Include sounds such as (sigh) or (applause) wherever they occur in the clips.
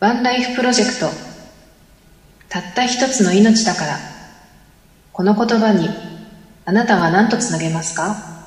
ワンライフプロジェクト。たった一つの命だから。この言葉にあなたは何とつなげますか？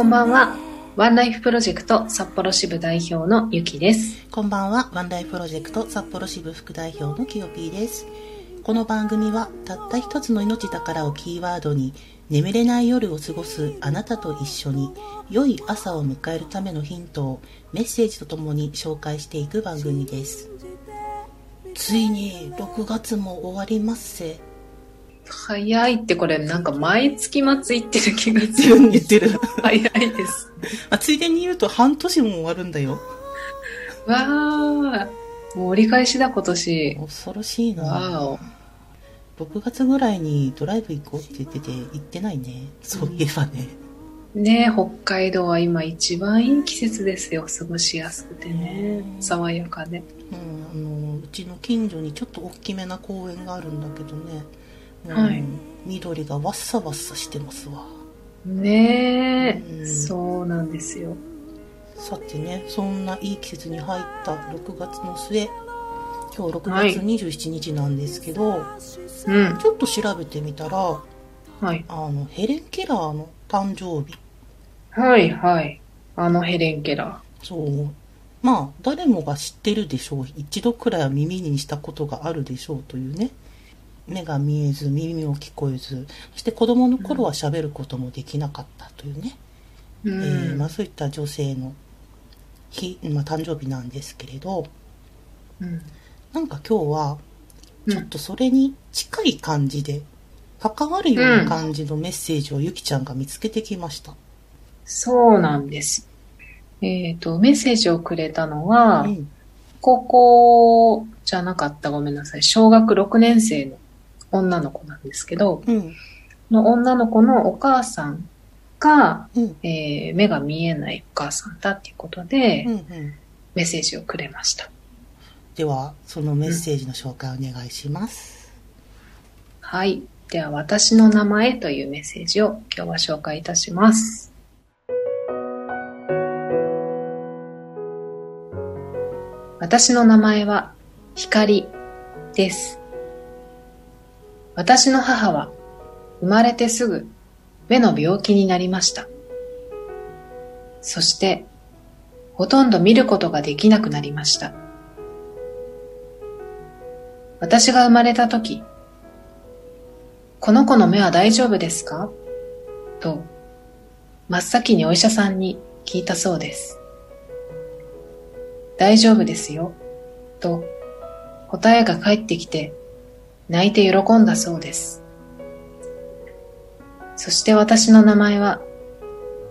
こんばんはワンライフプロジェクト札幌支部代表のゆきですこんばんは、ワンライフプロジェクト札幌支部副代表のきよぴーです。この番組は、たった一つの命だからをキーワードに、眠れない夜を過ごすあなたと一緒に、良い朝を迎えるためのヒントをメッセージとともに紹介していく番組です。ついに6月も終わりますせ。早いってこれなんか毎月末行ってる気がするに言ってる。(laughs) 早いですまあ、ついでに言うと半年も終わるんだよ。わあもう折り返しだ今年恐ろしいな。わお6月ぐらいにドライブ行こうって言ってて行ってないね。そういえばね。ねえ北海道は今一番いい季節ですよ過ごしやすくてねうん爽やかでうん、あのうちの近所にちょっと大きめな公園があるんだけどね、うんはい。緑がわっさわっさしてますわ。ねえ、うん。そうなんですよ。さてねそんないい季節に入った6月の末。今日6はい月27日なんですけど、うん。ちょっと調べてみたらはい。あのヘレン・ケラーの誕生日。はいはい。あのヘレン・ケラそう。まあ誰もが知ってるでしょう。一度くらいは耳にしたことがあるでしょうというね目が見えず耳も聞こえずそして子供の頃は喋ることもできなかったというね、ーうん、えーまあ、そういった女性の日、まあ、誕生日なんですけれどうん。なんか今日はうん。ちょっとそれに近い感じで関わるような感じのメッセージをゆきちゃんが見つけてきました、そうなんです。えっ、とメッセージをくれたのは、うん。高校じゃなかった。ごめんなさい。小学6年生の女の子なんですけどうんの女の子のお母さんが、うんえー目が見えないお母さんだっていうことで、うんうんメッセージをくれました。ではそのメッセージの紹介お願いします、はい。では、私の名前というメッセージを今日は紹介いたします。私の名前は光です。私の母は生まれてすぐ目の病気になりました。そして、ほとんど見ることができなくなりました。私が生まれた時、この子の目は大丈夫ですか？と、真っ先にお医者さんに聞いたそうです。大丈夫ですよ、と答えが返ってきて、泣いて喜んだそうです。そして私の名前は、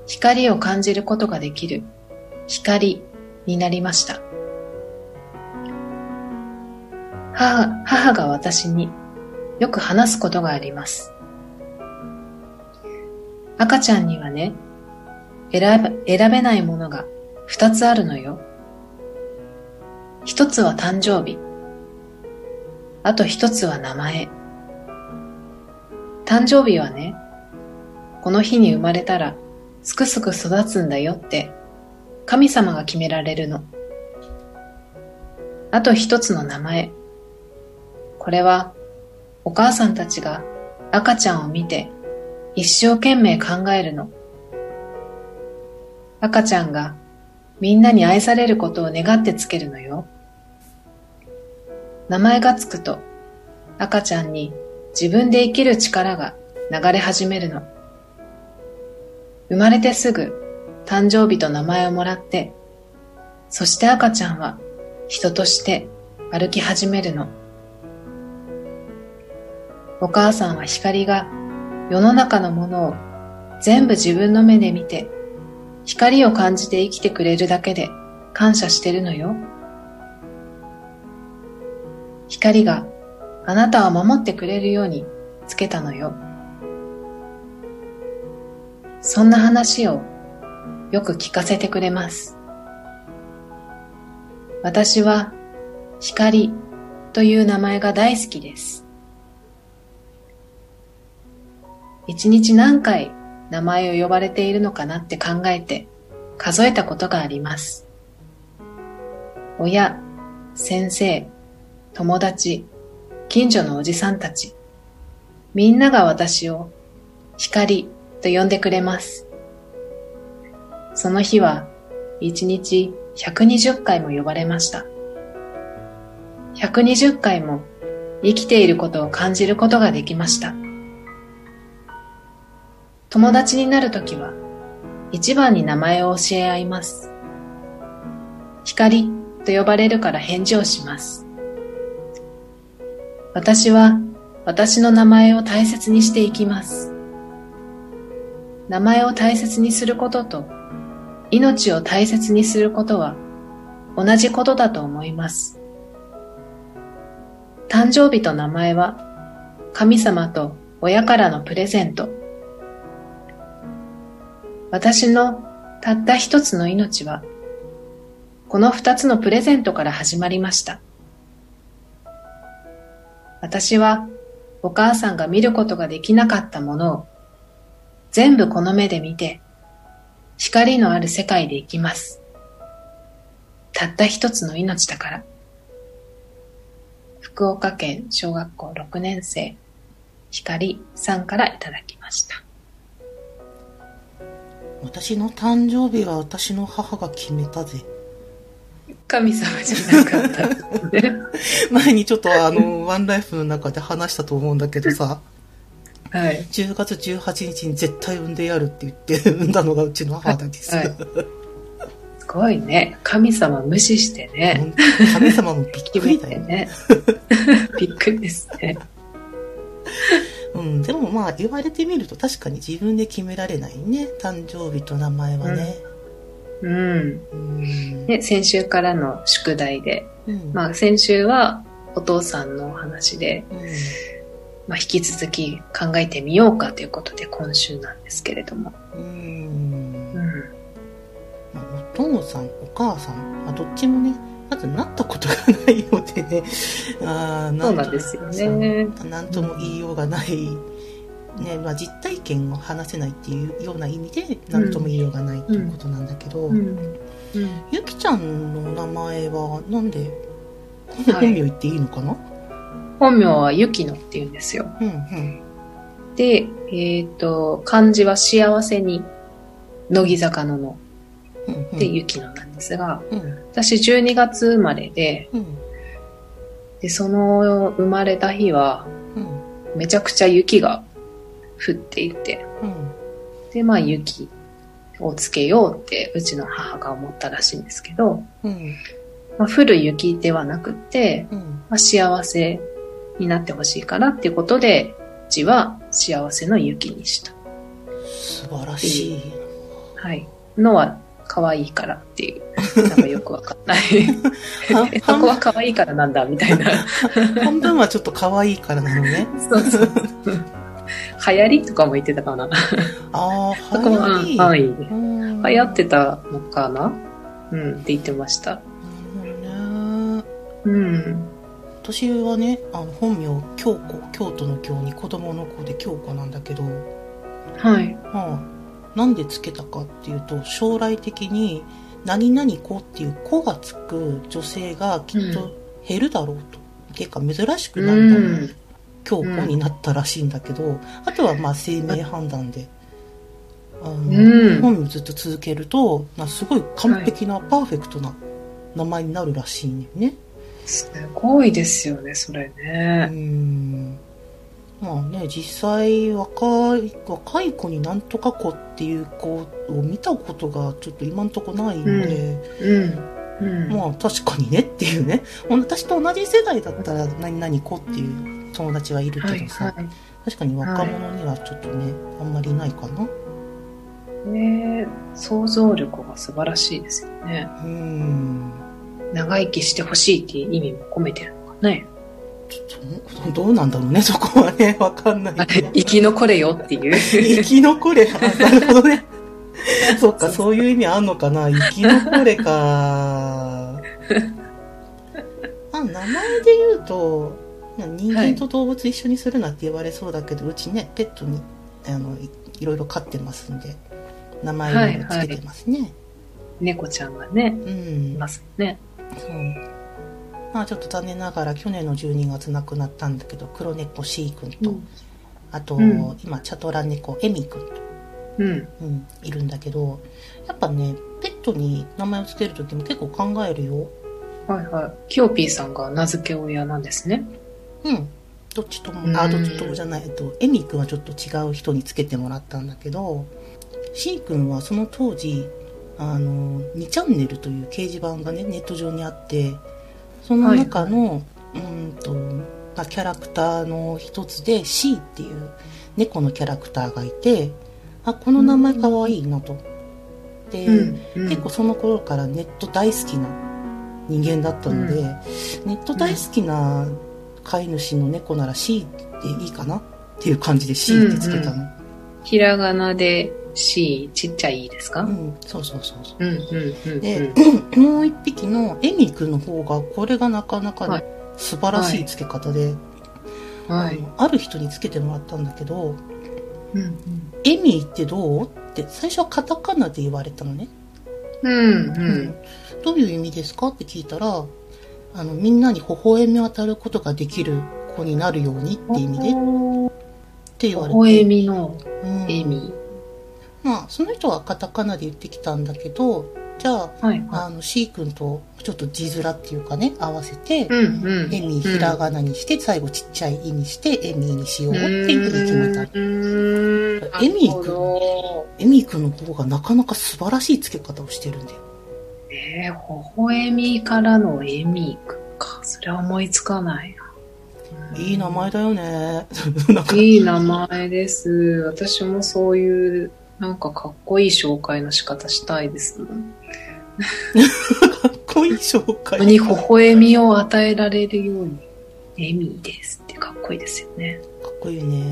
光を感じることができる光になりました。母母が私によく話すことがあります。赤ちゃんにはね、選べ選べないものが二つあるのよ。一つは誕生日。あと一つは名前。誕生日はね、この日に生まれたらすくすく育つんだよって神様が決められるの。あと一つの名前。これはお母さんたちが赤ちゃんを見て一生懸命考えるの。赤ちゃんがみんなに愛されることを願ってつけるのよ。名前がつくと赤ちゃんに自分で生きる力が流れ始めるの。生まれてすぐ誕生日と名前をもらって、そして赤ちゃんは人として歩き始めるの。お母さんは光が世の中のものを全部自分の目で見て、光を感じて生きてくれるだけで感謝してるのよ。光があなたは守ってくれるようにつけたのよ。そんな話をよく聞かせてくれます。私は光という名前が大好きです。一日何回名前を呼ばれているのかなって考えて数えたことがあります。親、先生、友達、近所のおじさんたち、みんなが私を光と呼んでくれます。その日は一日120回も呼ばれました。120回も生きていることを感じることができました。友達になるときは一番に名前を教え合います。光と呼ばれるから返事をします。私は私の名前を大切にしていきます。名前を大切にすることと命を大切にすることは同じことだと思います。誕生日と名前は神様と親からのプレゼント。私のたった一つの命はこの二つのプレゼントから始まりました。私はお母さんが見ることができなかったものを全部この目で見て光のある世界で生きます。たった一つの命だから。福岡県小学校6年生、光さんからいただきました。私の誕生日は私の母が決めたぜ。神様じゃなかった。(laughs) 前にちょっとあの、ワンライフの中で話したと思うんだけどさ、はい。10月18日に絶対産んでやるって言って産んだのがうちの母です。はいすごいね。神様無視してね。神様もびっくりだよ (laughs) ね。(laughs) びっくりですね。うん、でもまあ言われてみると確かに自分で決められないね。誕生日と名前はね。うん。うん。で、先週からの宿題で、うん。まあ先週はお父さんのお話で、うんまあ引き続き考えてみようかということで今週なんですけれども。うんうん。まあお父さん、お母さん、まあ、どっちもね、まずなったことがないのでね、あーそうなんですよね。なんとも言いようがない、ねまあ、実体験を話せないっていうような意味で、なんとも言いようがないっていうことなんだけど。ゆきちゃんの名前はなんで、はい。本名言っていいのかな、本名はゆきのって言うんですよ。うんうん。で、えっ、と、漢字は幸せに、乃木坂ののうんうん。でゆきのなんですが、うん。私12月生まれで、うん。で、その生まれた日は、うん。めちゃくちゃ雪が降っていて、うんで、まあ雪をつけようってうちの母が思ったらしいんですけど、うんまあ、降る雪ではなくって、うんまあ、幸せになってほしいからっていうことで、字は幸せの雪にした。素晴らしい。はい。のは可愛いからっていう、なんかよくわかんない。(laughs) はえ、(laughs) そこは可愛いからなんだみたいな。(laughs) 半分はちょっと可愛いからなのね。そうそう。流行りとかも言ってたかな。ああ、(laughs) 流行り。はい。うん流行ってたのかな？うん、って言ってました。なるほどね。うん。私はね、あの本名、京子、京都の京に子供の子で京子なんだけど、はい。まあ、なんでつけたかっていうと、将来的に、何々子っていう子がつく女性がきっと減るだろうと。ていうか珍しくなるだろう。うん京子になったらしいんだけど、あとはまあ生命判断で、あの、うん本名ずっと続けると、なすごい完璧な、パーフェクトな名前になるらしいんだよね。すごいですよね、それうね。ん。まあね、実際若い、若い子になんとか子っていう子を見たことがちょっと今んとこないんで、うん。うん。まあ確かにねっていうね。私と同じ世代だったら何々子っていう友達はいるはい、けどさ、は確かに若者にはちょっとね、あんまりいないかな。い。ね想像力が素晴らしいですよね。うん。長生きしてほしいっていう意味も込めてるのかね。どどうなんだろうね、(laughs) そこはね、わかんないけど。生き残れよっていう。(laughs) 生き残れ。あなるほどね。(laughs) そっか、そういう意味あんのかな。生き残れか。あ、名前で言うと、人間と動物一緒にするなって言われそうだけど、うちね、ペットに、あの、いいろいろ飼ってますんで、名前をつけてますね。猫ちゃんがね、うんい。ますね。そう。まあちょっと残念ながら去年の12月亡くなったんだけど、黒猫 C 君と、うんあと、うん今、チャトラ猫エミ君と、うん。うん、いるんだけど、やっぱね、ペットに名前を付けるときも結構考えるよ。はいはい。キヨピーさんが名付け親なんですね。うん。どっちとも、うんあ、どっちともじゃない、えっと、エミ君はちょっと違う人につけてもらったんだけど、C 君はその当時、あの、2チャンネルという掲示板がね、ネット上にあって、その中の、うんと、まあ、キャラクターの一つで C っていう猫のキャラクターがいて、あ、この名前かわいいなと。で、うん。うん結構その頃からネット大好きな人間だったので、うんネット大好きな飼い主の猫なら C でいいかな？っていう感じで C ってつけたの。ひらがなで C、ちっちゃいですか？うん、そうそうそうそう。うんうんうんでうん。(clears throat) もう一匹のエミ君の方が、これがなかなかね、はい素晴らしい付け方で、はい。あのある人につけてもらったんだけど、うんエミってどう？って最初はカタカナで言われたのね。うん。うんどういう意味ですか？って聞いたら、あの、みんなに微笑み渡ることができる子になるようにって意味でって言われて。微笑みのうんエミ。まあ、その人はカタカナで言ってきたんだけど、じゃあ、はいはあの、C 君とちょっと字面っていうかね、合わせてい。、うんうん。エミひらがなにして、最後ちっちゃい意にして、エミにしようっていうふうに決めた。うーん。エミなるほどエミ君の方がなかなか素晴らしい付け方をしてるんだよ。えー、微笑みからのエミか。それは思いつかないな。いい名前だよね。(laughs) いい名前です。私もそういう、なんかかっこいい紹介の仕方したいですもん。かっこいい紹介。に微笑みを与えられるように、エミですってかっこいいですよね。かっこいいね。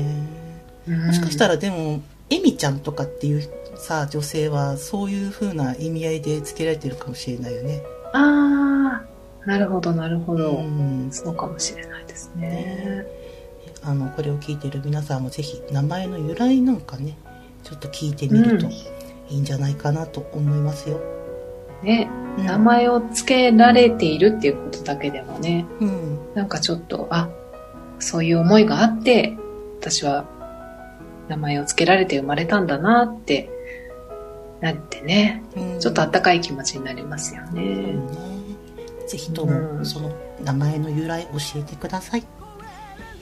ももしかしたらでも、エミちゃんとかっていうさ、女性はそういう風な意味合いで付けられてるかもしれないよね。あー、なるほど、なるほど。うん。そうかもしれないですね。あの、これを聞いてる皆さんもぜひ名前の由来なんかね、ちょっと聞いてみるとうんいいんじゃないかなと思いますよ。ね、うん名前を付けられているっていうことだけでもね、うん。なんかちょっと、あ、そういう思いがあって、私は名前を付けられて生まれたんだなって、なってね、うん。ちょっとあったかい気持ちになりますよね。うんねぜひとうん。もその名前の由来教えてください、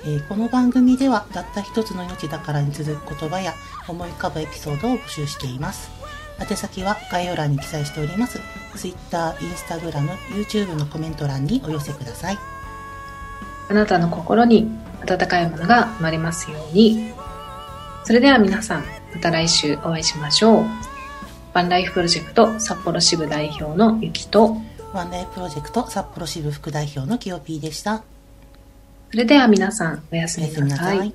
えーこの番組ではたった一つの命だからに続く言葉や思い浮かぶエピソードを募集しています。宛先は概要欄に記載しております。Twitter、Instagram、YouTube のコメント欄にお寄せください。あなたの心に温かいものが生まれますように。それでは皆さん、また来週お会いしましょう。バンライフプロジェクト札幌支部代表のゆきと、ワンライフプロジェクト札幌支部副代表のキヨピーでした。それでは皆さん、おやすみなさい